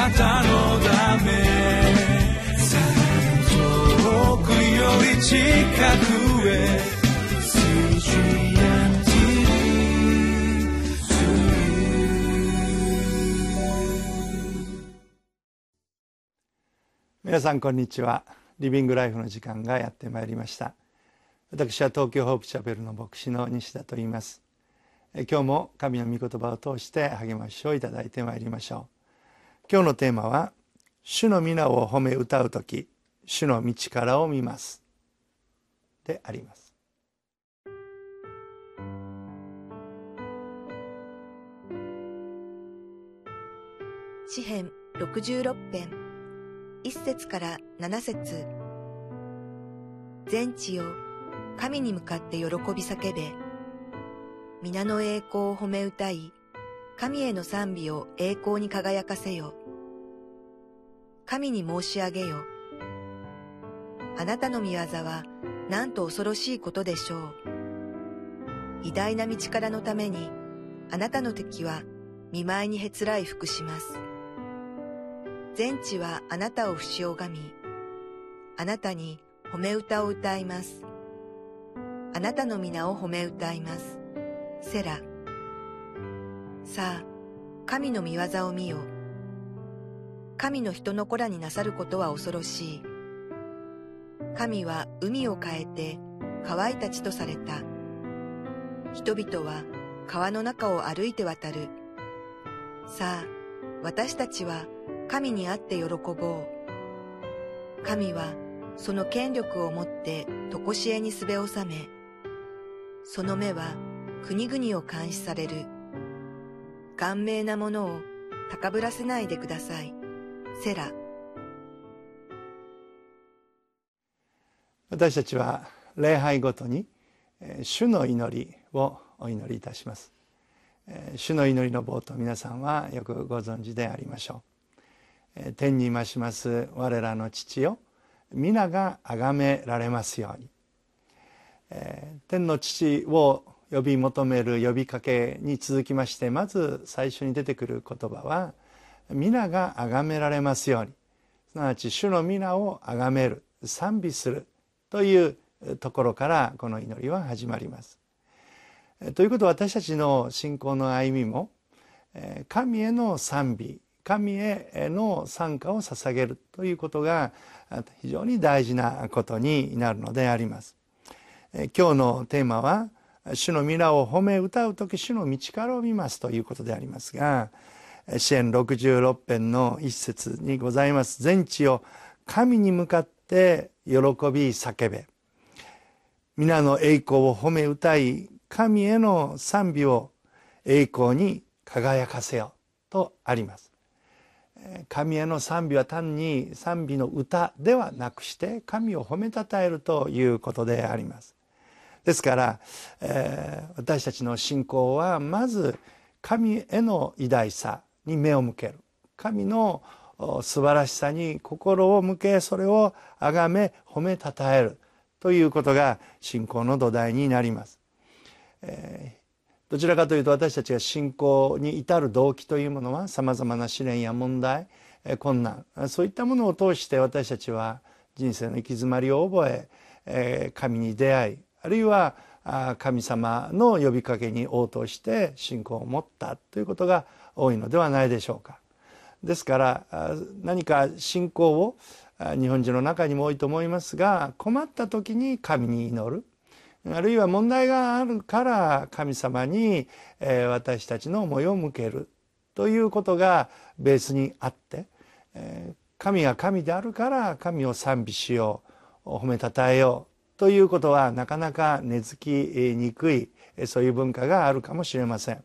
なたのため遠くより近くへ皆さんこんにちは。リビングライフの時間がやってまいりました。私は東京ホープチャペルの牧師の西田と言います。今日も神の御言葉を通して励ましをいただいてまいりましょう。今日のテーマは主の皆を褒め歌う時主の道からを見ますであります詩編66編一節から七節全地よ、神に向かって喜び叫べ。皆の栄光を褒め歌い、神への賛美を栄光に輝かせよ。神に申し上げよ。あなたの見業はなんと恐ろしいことでしょう。偉大な道からのために、あなたの敵は見舞いにへつらい服します。全地はあなたを不死拝み、あなたに褒め歌を歌います。あなたの皆を褒め歌います。セラ。さあ、神の見業を見よ。神の人の子らになさることは恐ろしい。神は海を変えて乾いた地とされた。人々は川の中を歩いて渡る。さあ、私たちは神に会って喜ぼう。神はその権力をもって常しえにすべ納め、その目は国々を監視される。顔面なものを高ぶらせないでください。セラ。私たちは礼拝ごとに主の祈りをお祈りいたします。主の祈りの冒頭皆さんはよくご存知でありましょう。天に増します我らの父よ。皆が崇められますように、天の父を呼び求める呼びかけに続きましてまず最初に出てくる言葉は皆が崇められますようにすなわち主の皆を崇める賛美するというところからこの祈りは始まります。ということは私たちの信仰の歩みも神への賛美神への参加を捧げるということが非常に大事なことになるのであります。今日のテーマは主の皆を褒め歌う時主の道からを見ますということでありますが支援66編の一節にございます。全地を神に向かって喜び叫べ。皆の栄光を褒め歌い神への賛美を栄光に輝かせよとあります。神への賛美は単に賛美の歌ではなくして神を褒めたたえるということであります。ですから、えー、私たちの信仰はまず神への偉大さに目を向ける。神の素晴らしさに心を向けそれを崇め褒めたたえる。ということが信仰の土台になります、えどちらかというと私たちが信仰に至る動機というものはさまざまな試練や問題困難そういったものを通して私たちは人生の行き詰まりを覚え神に出会いあるいは神様の呼びかけに応答して信仰を持ったということが多いのではないでしょうか。ですから何か信仰を日本人の中にも多いと思いますが困った時に神に祈るあるいは問題があるから神様に私たちの思いを向けるということがベースにあって神が神であるから神を賛美しよう褒めたたえようということはなかなか根付きにくいそういう文化があるかもしれません。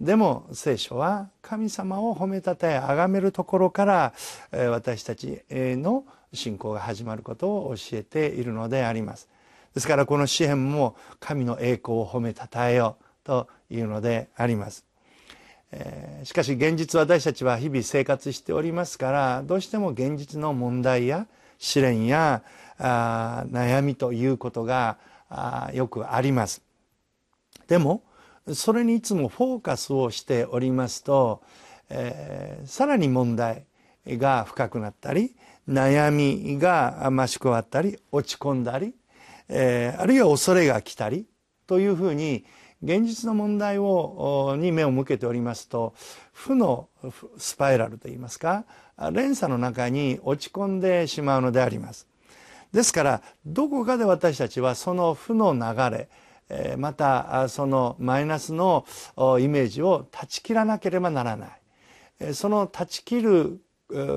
でも聖書は神様を褒めたたえ崇めるところから私たちの信仰が始まることを教えているのであります。ですからこの詩篇も神の栄光を褒めたたえようというのであります。しかし現実私たちは日々生活しておりますからどうしても現実の問題や試練や悩みということがよくあります。でもそれにいつもフォーカスをしておりますと、えー、さらに問題が深くなったり悩みが増し加わったり落ち込んだり、えー、あるいは恐れが来たりというふうに現実の問題をに目を向けておりますと負のスパイラルといいますか連鎖の中に落ち込んでしまうのであります。ですからどこかで私たちはその負の流れまたそのマイナスのイメージを断ち切らなければならないその断ち切る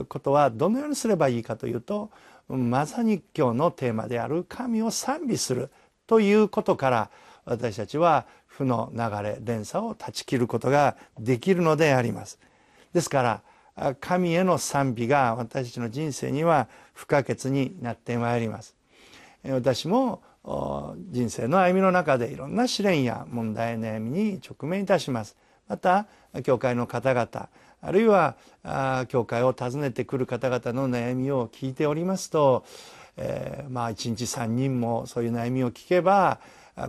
ことはどのようにすればいいかというとまさに今日のテーマである神を賛美するということから私たちは負の流れ連鎖を断ち切ることができるのであります。ですから神への賛美が私たちの人生には不可欠になってまいります。私も人生の歩みの中でいろんな試練や問題悩みに直面いたします。また教会の方々あるいは教会を訪ねてくる方々の悩みを聞いておりますと、えー、まあ1日3人もそういう悩みを聞けば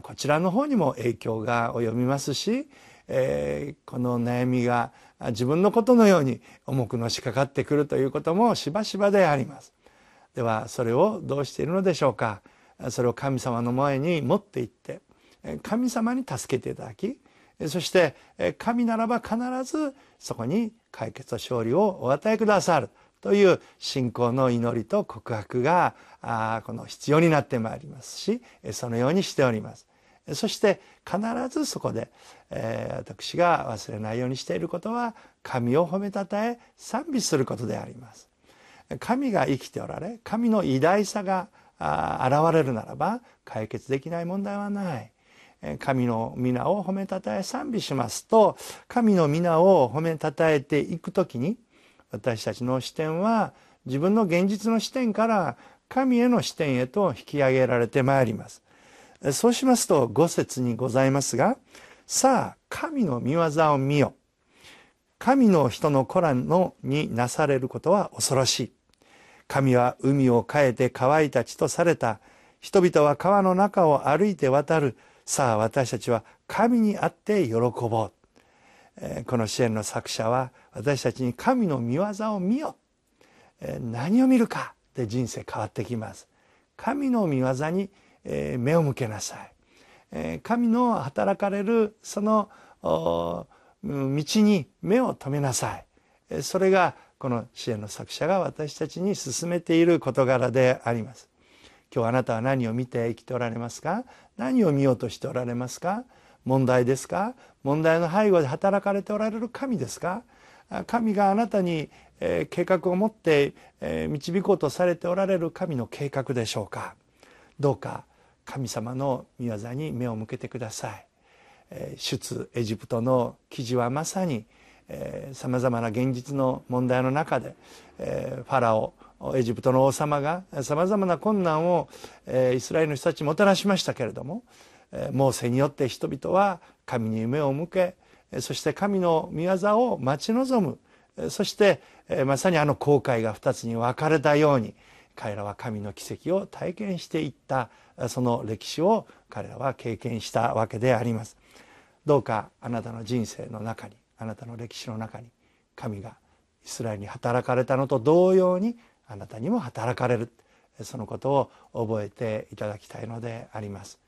こちらの方にも影響が及びますし、えー、この悩みが自分のことのように重くのしかかってくるということもしばしばであります。ではそれをどうしているのでしょうかそれを神様の前に持っていって神様に助けていただきそして神ならば必ずそこに解決と勝利をお与えくださるという信仰の祈りと告白がこの必要になってまいりますしそのようにしております。そして必ずそこで、えー、私が忘れないようにしていることは神を褒めたたえ賛美することであります。神が生きておられ神の偉大さが現れるならば解決できない問題はない。神の皆を褒めたたえ賛美しますと神の皆を褒めたたえていく時に私たちの視点は自分の現実の視点から神への視点へと引き上げられてまいります。そうしますと五節にございますがさあ神の見業を見よ神の人の子らのになされることは恐ろしい神は海を変えて乾いた地とされた。人々は川の中を歩いて渡る。さあ私たちは神にあって喜ぼう、この支援の作者は私たちに神の見業を見よ、え何を見るかで人生変わってきます。神の見業に、え目を向けなさい、え神の働かれるその道に目を留めなさい。それがこの支援の作者が私たちに進めている事柄であります。今日あなたは何を見て生きておられますか？何を見ようとしておられますか？問題ですか？問題の背後で働かれておられる神ですか？神があなたに計画を持って導こうとされておられる神の計画でしょうか？どうか神様の御業に目を向けてください。出エジプトの記事はまさにさまざまな現実の問題の中でファラオエジプトの王様がさまざまな困難をイスラエルの人たちもたらしましたけれどもモーセによって人々は神に目を向けそして神の御業を待ち望むそしてまさにあの航海が二つに分かれたように彼らは神の奇跡を体験していったその歴史を彼らは経験したわけであります。どうかあなたの人生の中にあなたの歴史の中に神がイスラエルに働かれたのと同様にあなたにも働かれる。そのことを覚えていただきたいのであります。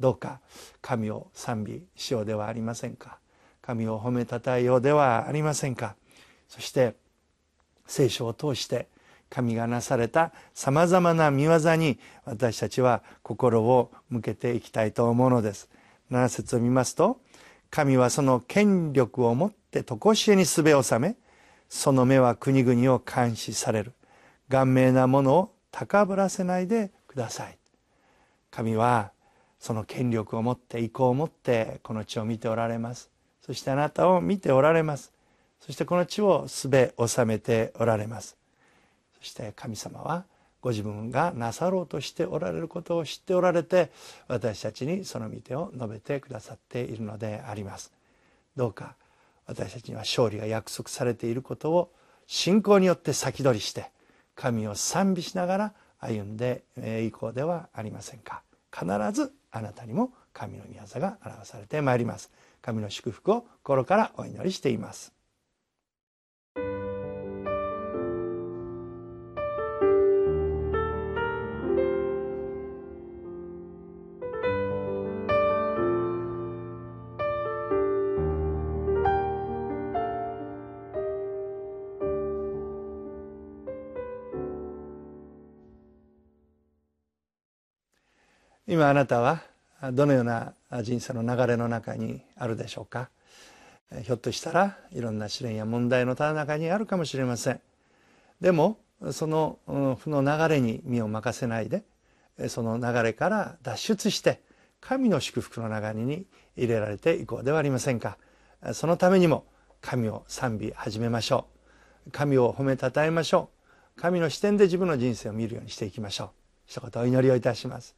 どうか神を賛美しようではありませんか。神を褒めたたえようではありませんか。そして聖書を通して神がなされたさまざまな見業に私たちは心を向けていきたいと思うのです。7節を見ますと神はその権力をもって常しえにすべを治めその目は国々を監視される。顔面なものを高ぶらせないでください。神はその権力を持って意向を持ってこの地を見ておられます。そしてあなたを見ておられます。そしてこの地をすべ治めておられます。そして神様はご自分がなさろうとしておられることを知っておられて私たちにその御手を述べてくださっているのであります。どうか私たちには勝利が約束されていることを信仰によって先取りして神を賛美しながら歩んでいこうではありませんか。必ずあなたにも神の御業が表されてまいります。神の祝福を心からお祈りしています。今あなたはどのような人生の流れの中にあるでしょうか？ひょっとしたらいろんな試練や問題のた中にあるかもしれません。でもその負の流れに身を任せないでその流れから脱出して神の祝福の流れに入れられていこうではありませんか？そのためにも神を賛美始めましょう。神を褒めたたえましょう。神の視点で自分の人生を見るようにしていきましょう。一言お祈りをいたします。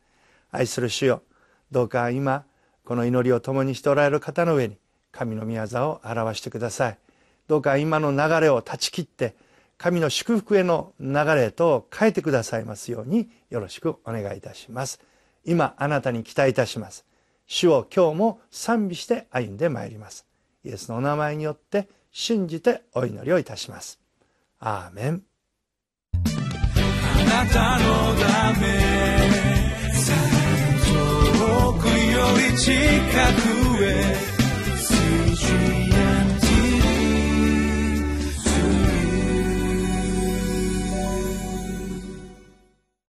愛する主よ。どうか今この祈りを共にしておられる方の上に神の御業を表してください。どうか今の流れを断ち切って神の祝福への流れと変えてくださいますようによろしくお願いいたします。今あなたに期待いたします。主を今日も賛美して歩んでまいります。イエスのお名前によって信じてお祈りをいたします。アーメン。あなたのためり近くへ。水準